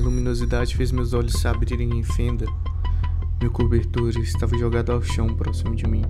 luminosidade fez meus olhos se abrirem em fenda. Meu cobertor estava jogado ao chão próximo de mim.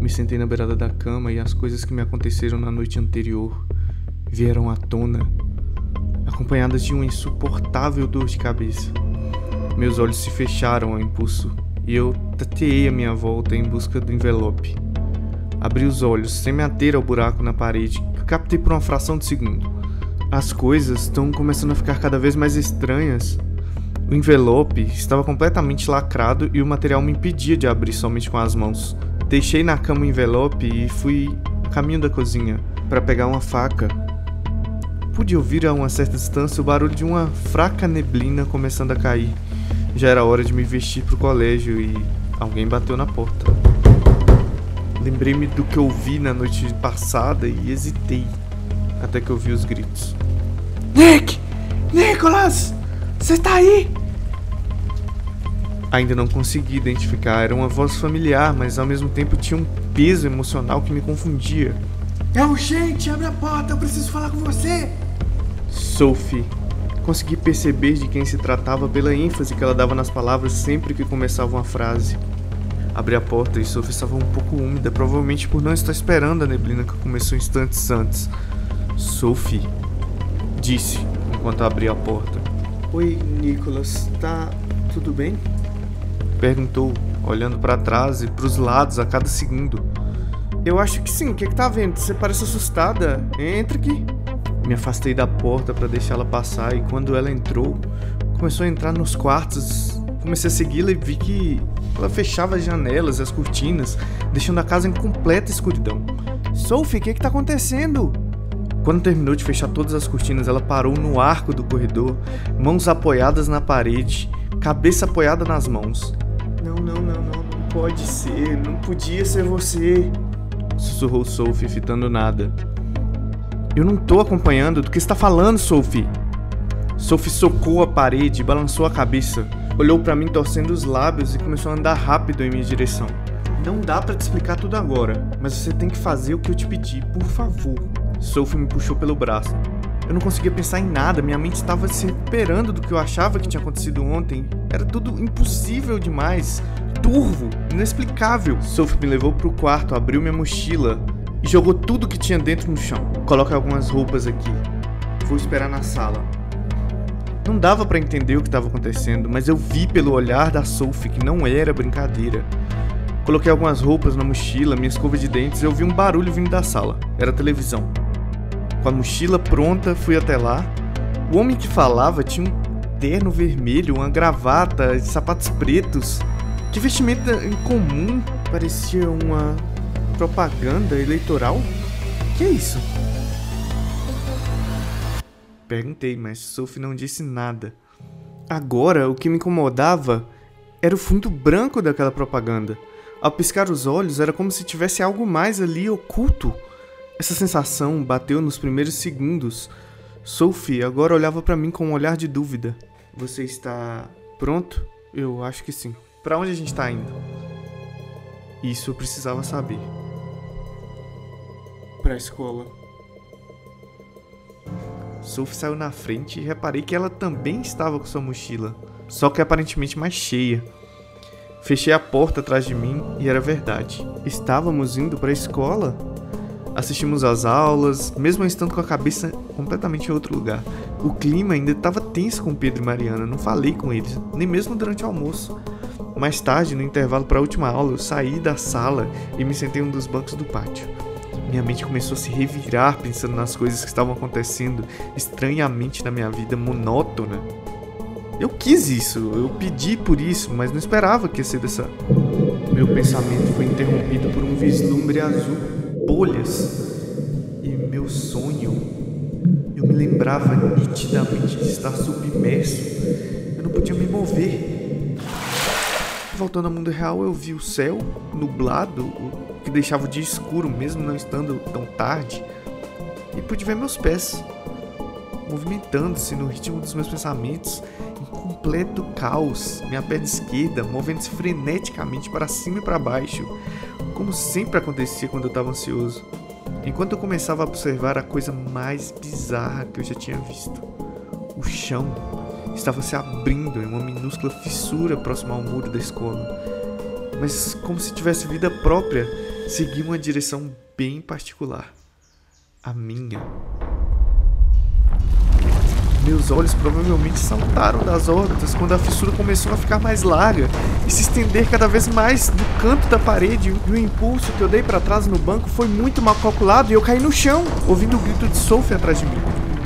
Me sentei na beirada da cama e as coisas que me aconteceram na noite anterior vieram à tona, acompanhadas de uma insuportável dor de cabeça. Meus olhos se fecharam ao impulso e eu tateei a minha volta em busca do envelope. Abri os olhos sem me ater ao buraco na parede que captei por uma fração de segundo. As coisas estão começando a ficar cada vez mais estranhas. O envelope estava completamente lacrado e o material me impedia de abrir somente com as mãos. Deixei na cama o envelope e fui caminho da cozinha para pegar uma faca. Pude ouvir a uma certa distância o barulho de uma fraca neblina começando a cair. Já era hora de me vestir para o colégio e alguém bateu na porta. Lembrei-me do que ouvi na noite passada e hesitei até que ouvi os gritos. Nick! Nicholas! Você tá aí? Ainda não consegui identificar, era uma voz familiar, mas ao mesmo tempo tinha um peso emocional que me confundia. É urgente, abre a porta, eu preciso falar com você! Sophie. Consegui perceber de quem se tratava pela ênfase que ela dava nas palavras sempre que começava uma frase. Abri a porta e Sophie estava um pouco úmida, provavelmente por não estar esperando a neblina que começou instantes antes. Sophie, disse enquanto abri a porta. Oi, Nicholas, tá tudo bem? Perguntou, olhando para trás e para os lados a cada segundo. Eu acho que sim, o que, é que tá vendo? Você parece assustada. Entra aqui. Me afastei da porta para deixá-la passar e quando ela entrou, começou a entrar nos quartos. Comecei a segui-la e vi que ela fechava as janelas e as cortinas, deixando a casa em completa escuridão. Sophie, o que, é que tá acontecendo? Quando terminou de fechar todas as cortinas, ela parou no arco do corredor, mãos apoiadas na parede, cabeça apoiada nas mãos. Não, não, não, não, não pode ser, não podia ser você, sussurrou Sophie, fitando nada. Eu não tô acompanhando, do que está falando, Sophie? Sophie socou a parede balançou a cabeça. Olhou para mim torcendo os lábios e começou a andar rápido em minha direção. Não dá para te explicar tudo agora, mas você tem que fazer o que eu te pedi, por favor. Sophie me puxou pelo braço. Eu não conseguia pensar em nada, minha mente estava se recuperando do que eu achava que tinha acontecido ontem. Era tudo impossível demais, turvo, inexplicável. Sophie me levou para o quarto, abriu minha mochila e jogou tudo que tinha dentro no chão. Coloca algumas roupas aqui. Vou esperar na sala. Não dava para entender o que estava acontecendo, mas eu vi pelo olhar da Sophie que não era brincadeira. Coloquei algumas roupas na mochila, minha escova de dentes e ouvi um barulho vindo da sala. Era televisão. Com a mochila pronta, fui até lá. O homem que falava tinha um terno vermelho, uma gravata sapatos pretos. Que vestimenta incomum! Parecia uma propaganda eleitoral. Que é isso? Perguntei, mas Sophie não disse nada. Agora, o que me incomodava era o fundo branco daquela propaganda. Ao piscar os olhos, era como se tivesse algo mais ali oculto. Essa sensação bateu nos primeiros segundos. Sophie agora olhava para mim com um olhar de dúvida. Você está pronto? Eu acho que sim. Para onde a gente está indo? Isso eu precisava saber. Para a escola. Sophie saiu na frente e reparei que ela também estava com sua mochila, só que aparentemente mais cheia. Fechei a porta atrás de mim e era verdade. Estávamos indo para a escola. Assistimos às aulas, mesmo estando com a cabeça completamente em outro lugar. O clima ainda estava tenso com Pedro e Mariana, não falei com eles, nem mesmo durante o almoço. Mais tarde, no intervalo para a última aula, eu saí da sala e me sentei em um dos bancos do pátio. Minha mente começou a se revirar pensando nas coisas que estavam acontecendo estranhamente na minha vida monótona. Eu quis isso, eu pedi por isso, mas não esperava que ia ser dessa. Meu pensamento foi interrompido por um vislumbre azul, bolhas. E meu sonho. Eu me lembrava nitidamente de estar submerso. Eu não podia me mover. Voltando ao mundo real, eu vi o céu nublado, o que deixava o dia escuro, mesmo não estando tão tarde. E pude ver meus pés movimentando-se no ritmo dos meus pensamentos completo caos, minha perna esquerda movendo-se freneticamente para cima e para baixo, como sempre acontecia quando eu estava ansioso. Enquanto eu começava a observar a coisa mais bizarra que eu já tinha visto. O chão estava se abrindo em uma minúscula fissura próxima ao muro da escola. Mas, como se tivesse vida própria, seguia uma direção bem particular. A minha. Meus olhos provavelmente saltaram das órbitas quando a fissura começou a ficar mais larga e se estender cada vez mais do canto da parede. E o impulso que eu dei para trás no banco foi muito mal calculado e eu caí no chão, ouvindo o grito de Sophie atrás de mim.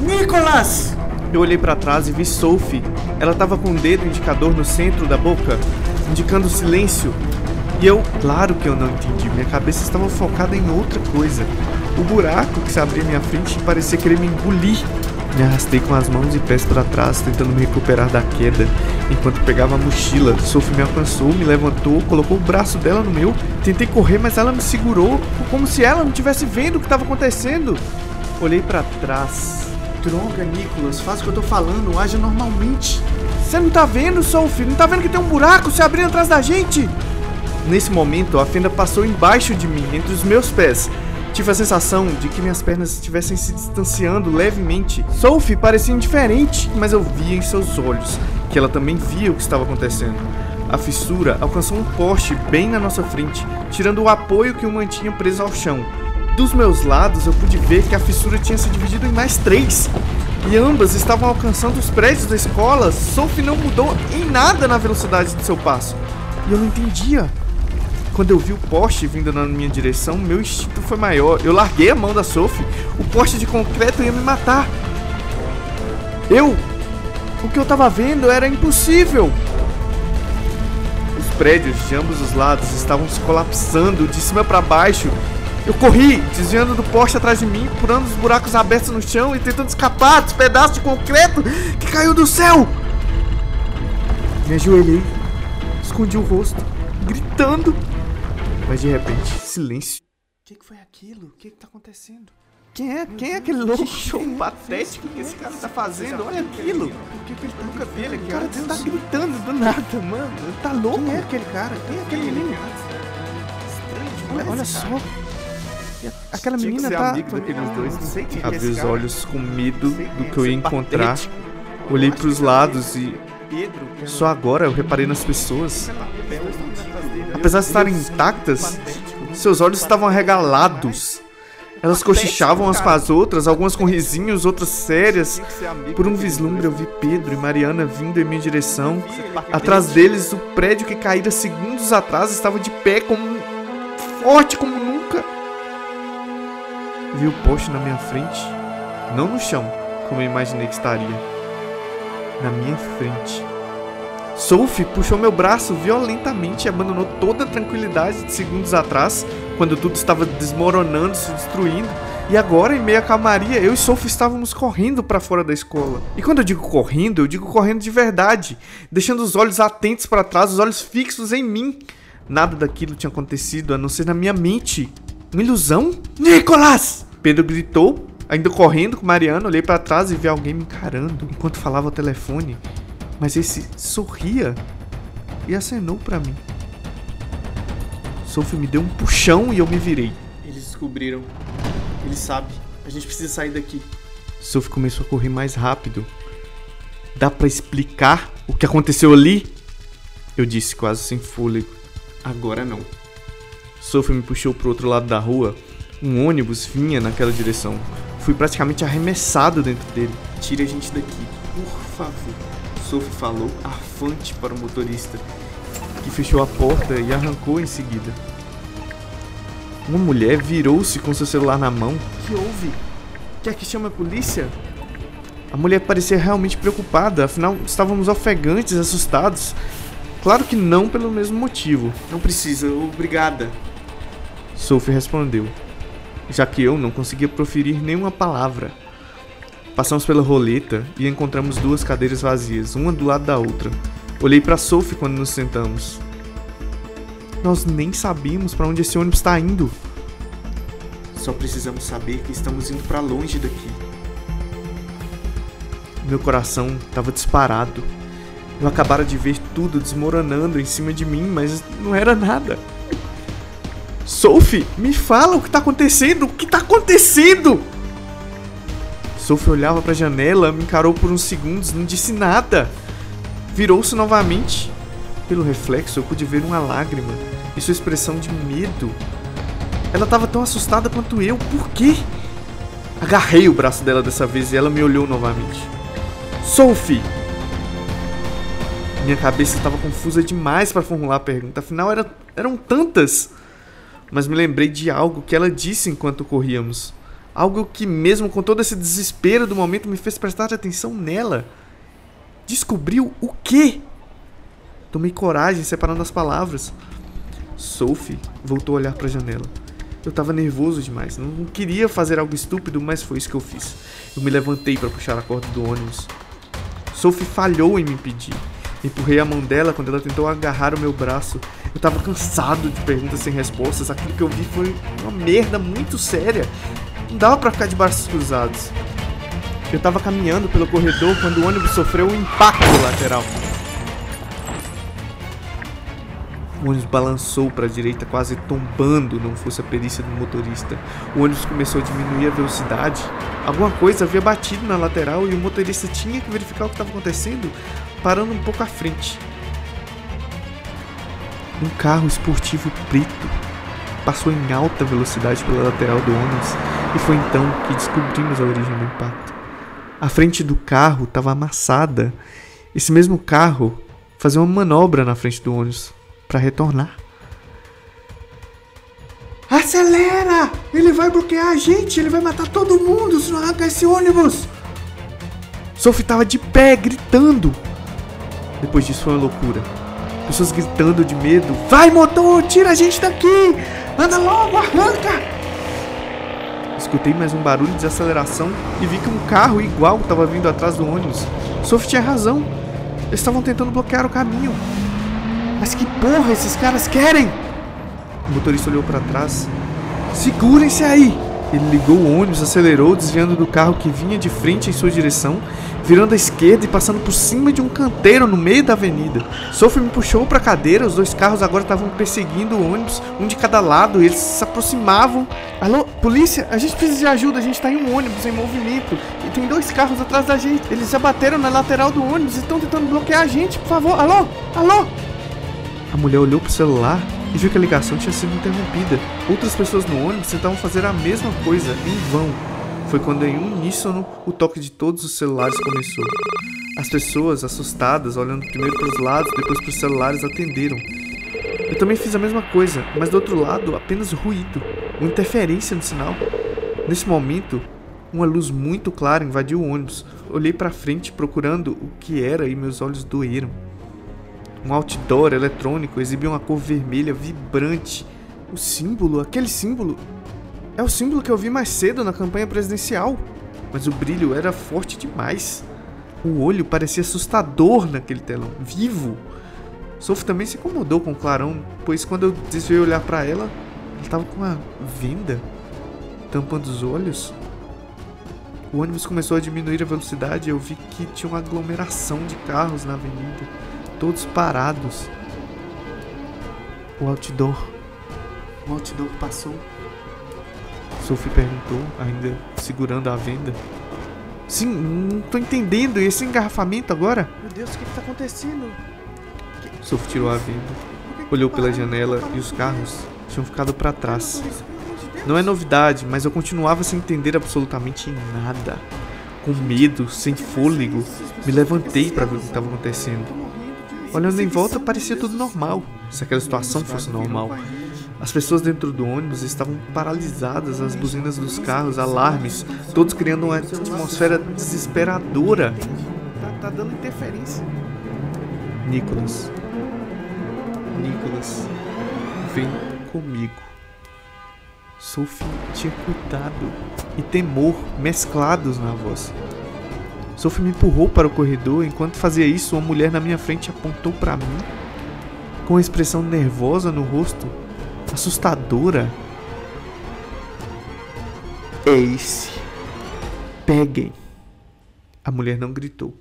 Nicolas! Eu olhei para trás e vi Sophie. Ela estava com o dedo indicador no centro da boca, indicando silêncio. E eu, claro que eu não entendi, minha cabeça estava focada em outra coisa. O buraco que se abria à minha frente parecia querer me engolir. Me arrastei com as mãos e pés para trás, tentando me recuperar da queda. Enquanto pegava a mochila, Sophie me alcançou, me levantou, colocou o braço dela no meu. Tentei correr, mas ela me segurou, como se ela não estivesse vendo o que estava acontecendo. Olhei para trás. Droga, Nicolas, faz o que eu tô falando, age normalmente. Você não tá vendo, Sophie? Não tá vendo que tem um buraco se abrindo atrás da gente? Nesse momento, a fenda passou embaixo de mim, entre os meus pés. Tive a sensação de que minhas pernas estivessem se distanciando levemente. Sophie parecia indiferente, mas eu via em seus olhos que ela também via o que estava acontecendo. A fissura alcançou um poste bem na nossa frente, tirando o apoio que o mantinha preso ao chão. Dos meus lados, eu pude ver que a fissura tinha se dividido em mais três. E ambas estavam alcançando os prédios da escola. Sophie não mudou em nada na velocidade de seu passo. E eu não entendia. Quando eu vi o poste vindo na minha direção, meu instinto foi maior. Eu larguei a mão da Sophie. O poste de concreto ia me matar. Eu. O que eu tava vendo era impossível. Os prédios de ambos os lados estavam se colapsando de cima para baixo. Eu corri, desviando do poste atrás de mim, pulando os buracos abertos no chão e tentando escapar dos pedaços de concreto que caiu do céu. Me ajoelhei, escondi o rosto, gritando. Mas de repente, silêncio. O que, que, foi aquilo? O que, que tá acontecendo? Quem é, quem é aquele louco show patético que esse cara tá fazendo? Olha aquilo! Por que, que ele tá nunca vi ele? O cara tá gritando do nada, mano. Tá louco? Quem é aquele cara? Quem é aquele menino? Olha, olha só. Aquela menina tá. amigo daqueles dois, não sei quem Abri os olhos com medo do que eu ia encontrar. Olhei pros lados e. Só agora eu reparei nas pessoas. Apesar de estarem intactas, seus olhos estavam arregalados. Elas cochichavam umas com as outras, algumas com risinhos, outras sérias. Por um vislumbre eu vi Pedro e Mariana vindo em minha direção. Atrás deles, o prédio que caíra segundos atrás estava de pé, como forte como nunca. Vi o poste na minha frente, não no chão, como eu imaginei que estaria. Na minha frente. Sophie puxou meu braço violentamente e abandonou toda a tranquilidade de segundos atrás, quando tudo estava desmoronando, se destruindo. E agora, em meio à calmaria, eu e Sophie estávamos correndo para fora da escola. E quando eu digo correndo, eu digo correndo de verdade, deixando os olhos atentos para trás, os olhos fixos em mim. Nada daquilo tinha acontecido a não ser na minha mente. Uma ilusão? Nicolas! Pedro gritou, ainda correndo com Mariana. Olhei para trás e vi alguém me encarando enquanto falava ao telefone. Mas esse sorria e acenou para mim. Sophie me deu um puxão e eu me virei. Eles descobriram. Eles sabem. A gente precisa sair daqui. Sophie começou a correr mais rápido. Dá para explicar o que aconteceu ali? Eu disse quase sem fôlego. Agora não. Sophie me puxou pro outro lado da rua. Um ônibus vinha naquela direção. Fui praticamente arremessado dentro dele. Tire a gente daqui, por favor. Sophie falou, afante para o motorista, que fechou a porta e arrancou em seguida. Uma mulher virou-se com seu celular na mão. Que houve? Quer que chame a polícia? A mulher parecia realmente preocupada, afinal estávamos ofegantes, assustados. Claro que não pelo mesmo motivo. Não precisa, obrigada. Sophie respondeu, já que eu não conseguia proferir nenhuma palavra. Passamos pela roleta e encontramos duas cadeiras vazias, uma do lado da outra. Olhei para Sophie quando nos sentamos. Nós nem sabíamos para onde esse ônibus está indo. Só precisamos saber que estamos indo para longe daqui. Meu coração estava disparado. Eu acabara de ver tudo desmoronando em cima de mim, mas não era nada. Sophie, me fala o que tá acontecendo? O que tá acontecendo? Sophie olhava para a janela, me encarou por uns segundos, não disse nada. Virou-se novamente. Pelo reflexo, eu pude ver uma lágrima e sua expressão de medo. Ela estava tão assustada quanto eu. Por quê? Agarrei o braço dela dessa vez e ela me olhou novamente. Sophie! Minha cabeça estava confusa demais para formular a pergunta, afinal era, eram tantas. Mas me lembrei de algo que ela disse enquanto corríamos. Algo que, mesmo com todo esse desespero do momento, me fez prestar atenção nela. Descobriu o quê? Tomei coragem separando as palavras. Sophie voltou a olhar para a janela. Eu estava nervoso demais, não queria fazer algo estúpido, mas foi isso que eu fiz. Eu me levantei para puxar a corda do ônibus. Sophie falhou em me impedir. Empurrei a mão dela quando ela tentou agarrar o meu braço. Eu tava cansado de perguntas sem respostas. Aquilo que eu vi foi uma merda muito séria. Não dava para ficar de braços cruzados. Eu tava caminhando pelo corredor quando o ônibus sofreu um impacto lateral. O ônibus balançou para a direita, quase tombando, não fosse a perícia do motorista. O ônibus começou a diminuir a velocidade. Alguma coisa havia batido na lateral e o motorista tinha que verificar o que estava acontecendo, parando um pouco à frente. Um carro esportivo preto passou em alta velocidade pela lateral do ônibus e foi então que descobrimos a origem do impacto. A frente do carro estava amassada. Esse mesmo carro fazia uma manobra na frente do ônibus para retornar. Acelera! Ele vai bloquear a gente, ele vai matar todo mundo se não arrancar esse ônibus! Sophie estava de pé, gritando. Depois disso foi uma loucura. Pessoas gritando de medo. Vai, motor, tira a gente daqui! Anda logo, arranca! Escutei mais um barulho de aceleração e vi que um carro igual estava vindo atrás do ônibus. Sophie tinha razão. Eles estavam tentando bloquear o caminho. Mas que porra esses caras querem? O motorista olhou para trás. Segurem-se aí! Ele ligou o ônibus, acelerou, desviando do carro que vinha de frente em sua direção, virando à esquerda e passando por cima de um canteiro no meio da avenida. Sophie me puxou para a cadeira, os dois carros agora estavam perseguindo o ônibus, um de cada lado, e eles se aproximavam. Alô, polícia, a gente precisa de ajuda, a gente está em um ônibus em movimento e tem dois carros atrás da gente. Eles já bateram na lateral do ônibus e estão tentando bloquear a gente, por favor. Alô, alô! A mulher olhou pro celular e viu que a ligação tinha sido interrompida. Outras pessoas no ônibus tentavam fazer a mesma coisa, em vão. Foi quando, em uníssono, o toque de todos os celulares começou. As pessoas, assustadas, olhando primeiro para os lados, depois para os celulares, atenderam. Eu também fiz a mesma coisa, mas do outro lado, apenas ruído, uma interferência no sinal. Nesse momento, uma luz muito clara invadiu o ônibus. Olhei para frente procurando o que era e meus olhos doeram. Um outdoor eletrônico exibia uma cor vermelha vibrante. O símbolo, aquele símbolo, é o símbolo que eu vi mais cedo na campanha presidencial. Mas o brilho era forte demais. O olho parecia assustador naquele telão, vivo. Sophie também se incomodou com o clarão, pois quando eu desviei olhar para ela, ela estava com uma venda tampando os olhos. O ônibus começou a diminuir a velocidade e eu vi que tinha uma aglomeração de carros na avenida todos parados. O outdoor. O outdoor passou. Sophie perguntou, ainda segurando a venda. Sim, não tô entendendo. E esse engarrafamento agora? Meu Deus, o que, que tá acontecendo? Sophie tirou a venda, olhou pela janela e os carros tinham ficado para trás. Não é novidade, mas eu continuava sem entender absolutamente nada. Com medo, sem fôlego, me levantei para ver o que estava acontecendo. Olhando em volta, parecia tudo normal, se aquela situação fosse normal. As pessoas dentro do ônibus estavam paralisadas, as buzinas dos carros, alarmes, todos criando uma atmosfera desesperadora. Tá, tá dando interferência. Nicholas. Nicholas, vem comigo. Sophie tinha cuidado e temor mesclados na voz. Sophie me empurrou para o corredor. Enquanto fazia isso, uma mulher na minha frente apontou para mim com uma expressão nervosa no rosto, assustadora. Ace, peguem. A mulher não gritou,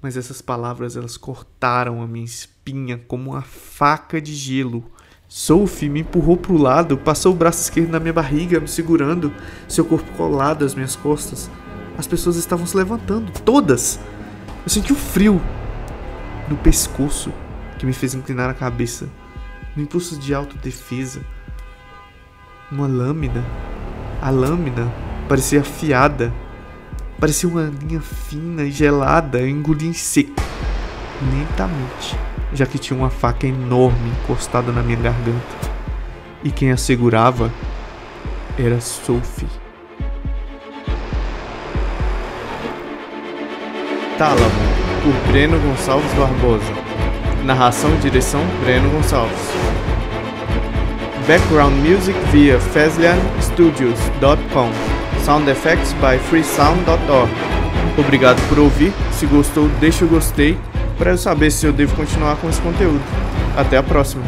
mas essas palavras elas cortaram a minha espinha como uma faca de gelo. Sophie me empurrou para o lado, passou o braço esquerdo na minha barriga, me segurando, seu corpo colado às minhas costas. As pessoas estavam se levantando, todas. Eu senti um frio no pescoço que me fez inclinar a cabeça, no impulso de autodefesa. Uma lâmina. A lâmina parecia afiada. Parecia uma linha fina e gelada, engolida em seco, lentamente, já que tinha uma faca enorme encostada na minha garganta. E quem a segurava era Sophie. Tálamo, por Breno Gonçalves Barbosa. Narração e direção Breno Gonçalves. Background music via FeslianStudios.com. Sound effects by freesound.org. Obrigado por ouvir. Se gostou, deixa o gostei para eu saber se eu devo continuar com esse conteúdo. Até a próxima.